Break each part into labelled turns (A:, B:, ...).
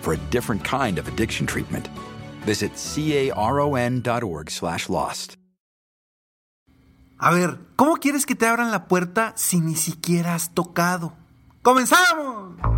A: for a different kind of addiction treatment. Visit caron.org slash lost.
B: A ver, ¿cómo quieres que te abran la puerta si ni siquiera has tocado? ¡Comenzamos!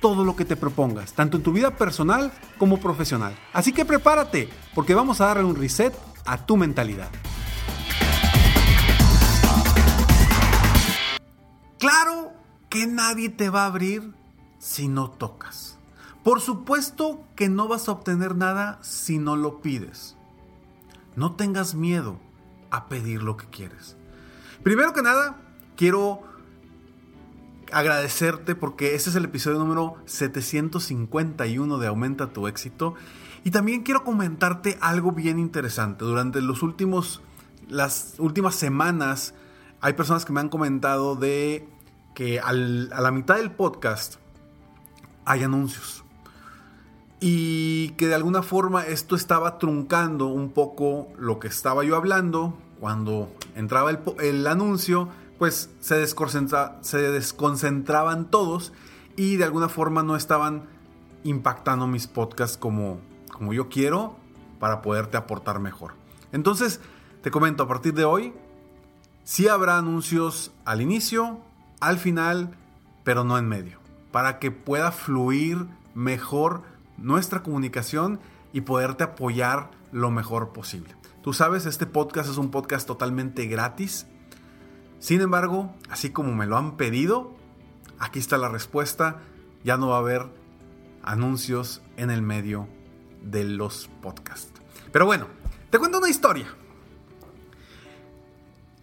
B: todo lo que te propongas, tanto en tu vida personal como profesional. Así que prepárate, porque vamos a darle un reset a tu mentalidad. Claro que nadie te va a abrir si no tocas. Por supuesto que no vas a obtener nada si no lo pides. No tengas miedo a pedir lo que quieres. Primero que nada, quiero agradecerte porque este es el episodio número 751 de Aumenta tu éxito. Y también quiero comentarte algo bien interesante. Durante los últimos, las últimas semanas hay personas que me han comentado de que a la mitad del podcast hay anuncios. Y que de alguna forma esto estaba truncando un poco lo que estaba yo hablando. Cuando entraba el, el anuncio, pues se, desconcentraban todos y de alguna forma no estaban impactando mis podcasts como, como yo quiero para poderte aportar mejor. Entonces, te comento, a partir de hoy, sí habrá anuncios al inicio, al final, pero no en medio, para que pueda fluir mejor nuestra comunicación y poderte apoyar lo mejor posible. Tú sabes, este podcast es un podcast totalmente gratis sin embargo, así como me lo han pedido, aquí está la respuesta. Ya no va a haber anuncios en el medio de los podcasts. Pero bueno, te cuento una historia.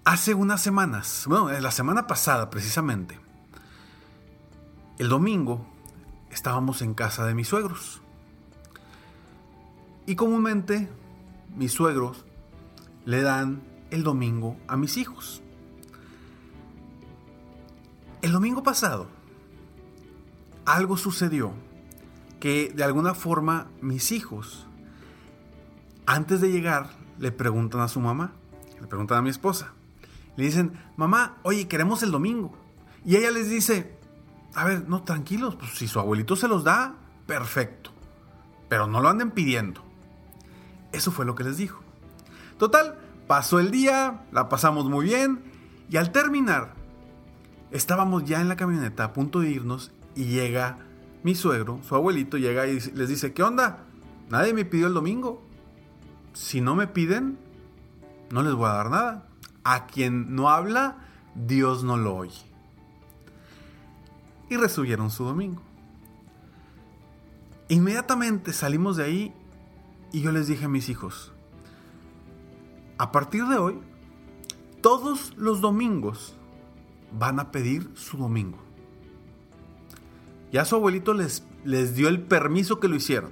B: Hace unas semanas, bueno, la semana pasada precisamente, el domingo estábamos en casa de mis suegros. Y comúnmente mis suegros le dan el domingo a mis hijos. El domingo pasado, algo sucedió que de alguna forma mis hijos, antes de llegar, le preguntan a su mamá, le preguntan a mi esposa, le dicen, mamá, oye, queremos el domingo. Y ella les dice, a ver, no, tranquilos, pues si su abuelito se los da, perfecto, pero no lo anden pidiendo. Eso fue lo que les dijo. Total, pasó el día, la pasamos muy bien, y al terminar, Estábamos ya en la camioneta a punto de irnos y llega mi suegro, su abuelito, llega y les dice, ¿qué onda? Nadie me pidió el domingo. Si no me piden, no les voy a dar nada. A quien no habla, Dios no lo oye. Y resubieron su domingo. Inmediatamente salimos de ahí y yo les dije a mis hijos, a partir de hoy, todos los domingos van a pedir su domingo. Ya su abuelito les, les dio el permiso que lo hicieron.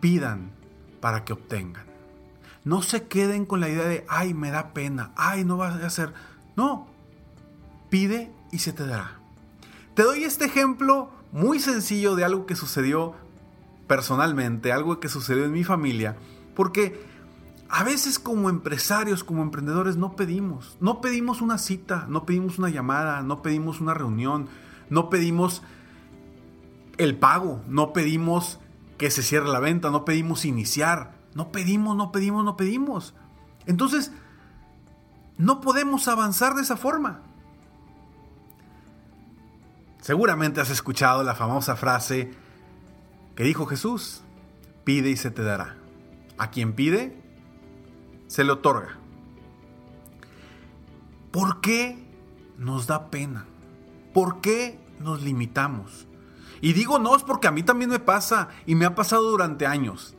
B: Pidan para que obtengan. No se queden con la idea de, ay, me da pena, ay, no vas a hacer. No, pide y se te dará. Te doy este ejemplo muy sencillo de algo que sucedió personalmente, algo que sucedió en mi familia, porque a veces como empresarios, como emprendedores, no pedimos. No pedimos una cita, no pedimos una llamada, no pedimos una reunión, no pedimos el pago, no pedimos que se cierre la venta, no pedimos iniciar, no pedimos, no pedimos, no pedimos. Entonces, no podemos avanzar de esa forma. Seguramente has escuchado la famosa frase que dijo Jesús, pide y se te dará. A quien pide, se le otorga. ¿Por qué nos da pena? ¿Por qué nos limitamos? Y digo no es porque a mí también me pasa y me ha pasado durante años.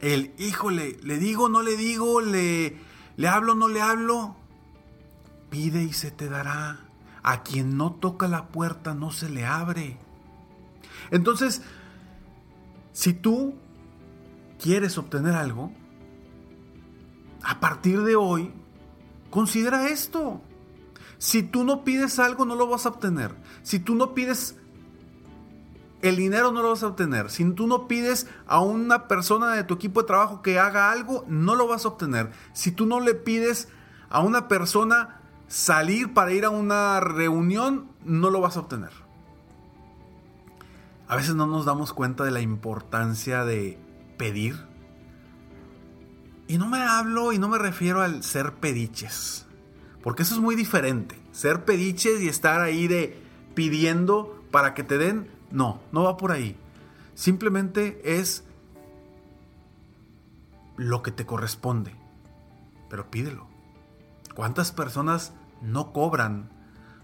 B: El, híjole, le digo, no le digo, le, le hablo, no le hablo. Pide y se te dará. A quien no toca la puerta no se le abre. Entonces, si tú quieres obtener algo, a partir de hoy, considera esto. Si tú no pides algo, no lo vas a obtener. Si tú no pides el dinero, no lo vas a obtener. Si tú no pides a una persona de tu equipo de trabajo que haga algo, no lo vas a obtener. Si tú no le pides a una persona salir para ir a una reunión, no lo vas a obtener. A veces no nos damos cuenta de la importancia de pedir y no me hablo y no me refiero al ser pediches. Porque eso es muy diferente. Ser pediches y estar ahí de pidiendo para que te den. No, no va por ahí. Simplemente es lo que te corresponde. Pero pídelo. ¿Cuántas personas no cobran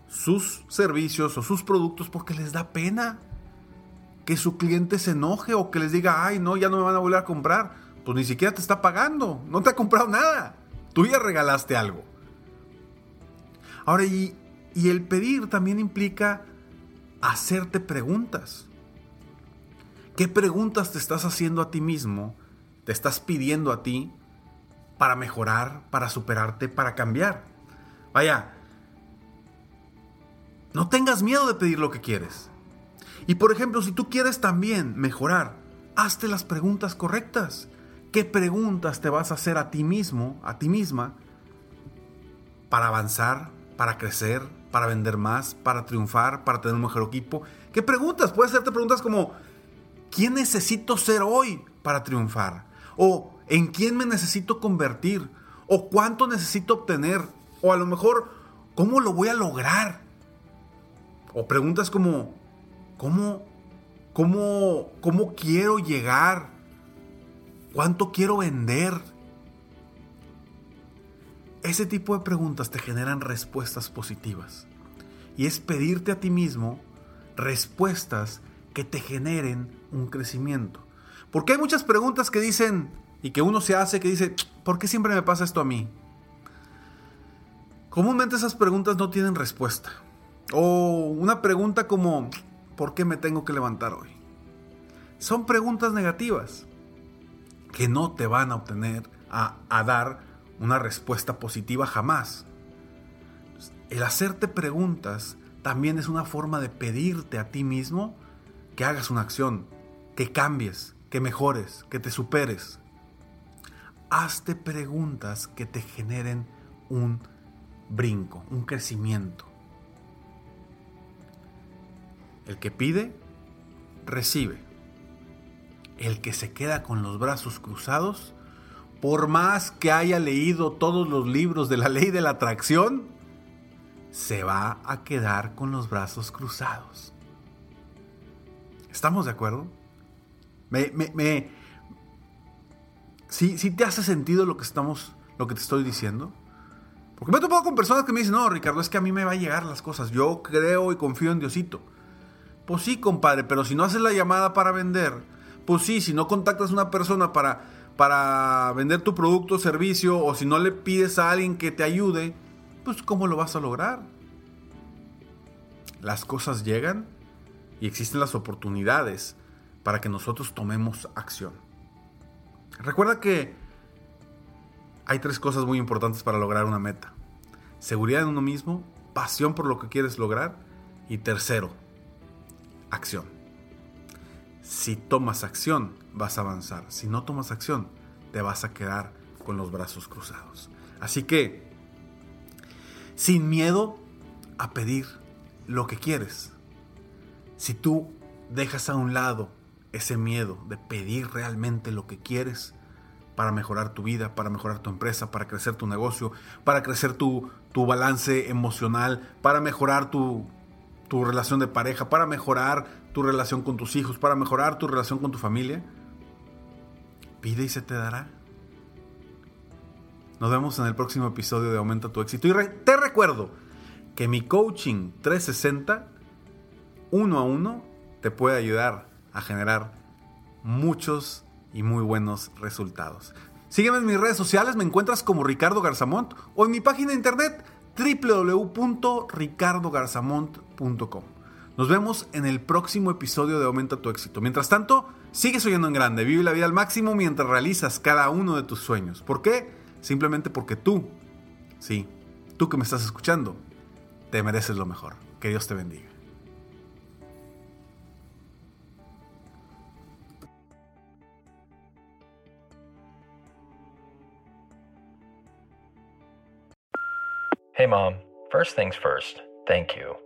B: sus servicios o sus productos porque les da pena que su cliente se enoje o que les diga, ay, no, ya no me van a volver a comprar? Pues ni siquiera te está pagando, no te ha comprado nada. Tú ya regalaste algo. Ahora, y, y el pedir también implica hacerte preguntas. ¿Qué preguntas te estás haciendo a ti mismo? ¿Te estás pidiendo a ti para mejorar, para superarte, para cambiar? Vaya, no tengas miedo de pedir lo que quieres. Y por ejemplo, si tú quieres también mejorar, hazte las preguntas correctas. ¿Qué preguntas te vas a hacer a ti mismo, a ti misma, para avanzar, para crecer, para vender más, para triunfar, para tener un mejor equipo? ¿Qué preguntas? Puedes hacerte preguntas como, ¿quién necesito ser hoy para triunfar? ¿O en quién me necesito convertir? ¿O cuánto necesito obtener? O a lo mejor, ¿cómo lo voy a lograr? O preguntas como, ¿cómo, cómo, cómo quiero llegar ¿Cuánto quiero vender? Ese tipo de preguntas te generan respuestas positivas. Y es pedirte a ti mismo respuestas que te generen un crecimiento. Porque hay muchas preguntas que dicen y que uno se hace que dice, ¿por qué siempre me pasa esto a mí? Comúnmente esas preguntas no tienen respuesta. O una pregunta como, ¿por qué me tengo que levantar hoy? Son preguntas negativas que no te van a obtener, a, dar una respuesta positiva jamás. El hacerte preguntas también es una forma de pedirte a ti mismo que hagas una acción, que cambies, que mejores, que te superes. Hazte preguntas que te generen un brinco, un crecimiento. El que pide, recibe el que se queda con los brazos cruzados, por más que haya leído todos los libros de la ley de la atracción, se va a quedar con los brazos cruzados. ¿Estamos de acuerdo? Me, me, ¿Sí, te hace sentido lo que estamos, lo que te estoy diciendo? Porque me he topado con personas que me dicen, no, Ricardo, es que a mí me va a llegar las cosas. Yo creo y confío en Diosito. Pues sí, compadre, pero si no haces la llamada para vender, pues sí, si no contactas a una persona para, para vender tu producto o servicio, o si no le pides a alguien que te ayude, pues ¿cómo lo vas a lograr? Las cosas llegan y existen las oportunidades para que nosotros tomemos acción. Recuerda que hay tres cosas muy importantes para lograr una meta. Seguridad en uno mismo, pasión por lo que quieres lograr y tercero, acción. Si tomas acción, vas a avanzar. Si no tomas acción, te vas a quedar con los brazos cruzados. Así que, sin miedo a pedir lo que quieres. Si tú dejas a un lado ese miedo de pedir realmente lo que quieres para mejorar tu vida, para mejorar tu empresa, para crecer tu negocio, para crecer tu, tu balance emocional, para mejorar tu, tu relación de pareja, para mejorar tu relación con tus hijos, para mejorar tu relación con tu familia, pide y se te dará. Nos vemos en el próximo episodio de Aumenta tu éxito. Y te recuerdo que mi coaching 360, uno a uno, te puede ayudar a generar muchos y muy buenos resultados. Sígueme en mis redes sociales, me encuentras como Ricardo Garzamont o en mi página de internet www.ricardogarzamont.com. Nos vemos en el próximo episodio de Aumenta tu éxito. Mientras tanto, sigue soñando en grande, vive la vida al máximo mientras realizas cada uno de tus sueños. ¿Por qué? Simplemente porque tú, sí, tú que me estás escuchando, te mereces lo mejor. Que Dios te bendiga.
C: Hey, Mom. First things first, thank you.